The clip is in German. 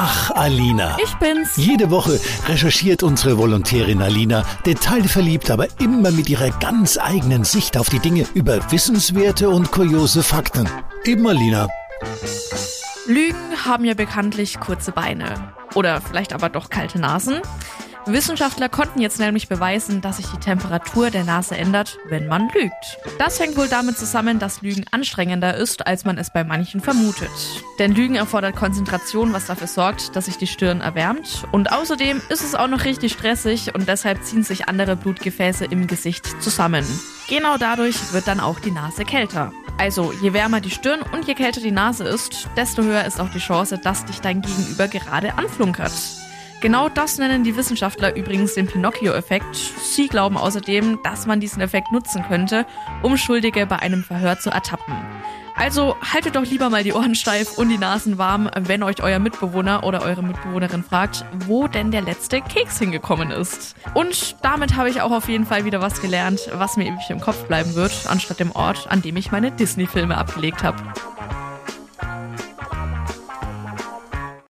Ach, Alina. Ich bin's. Jede Woche recherchiert unsere Volontärin Alina, detailverliebt, aber immer mit ihrer ganz eigenen Sicht auf die Dinge über wissenswerte und kuriose Fakten. Eben Alina. Lügen haben ja bekanntlich kurze Beine. Oder vielleicht aber doch kalte Nasen. Wissenschaftler konnten jetzt nämlich beweisen, dass sich die Temperatur der Nase ändert, wenn man lügt. Das hängt wohl damit zusammen, dass Lügen anstrengender ist, als man es bei manchen vermutet. Denn Lügen erfordert Konzentration, was dafür sorgt, dass sich die Stirn erwärmt. Und außerdem ist es auch noch richtig stressig und deshalb ziehen sich andere Blutgefäße im Gesicht zusammen. Genau dadurch wird dann auch die Nase kälter. Also je wärmer die Stirn und je kälter die Nase ist, desto höher ist auch die Chance, dass dich dein Gegenüber gerade anflunkert. Genau das nennen die Wissenschaftler übrigens den Pinocchio-Effekt. Sie glauben außerdem, dass man diesen Effekt nutzen könnte, um Schuldige bei einem Verhör zu ertappen. Also haltet doch lieber mal die Ohren steif und die Nasen warm, wenn euch euer Mitbewohner oder eure Mitbewohnerin fragt, wo denn der letzte Keks hingekommen ist. Und damit habe ich auch auf jeden Fall wieder was gelernt, was mir ewig im Kopf bleiben wird, anstatt dem Ort, an dem ich meine Disney-Filme abgelegt habe.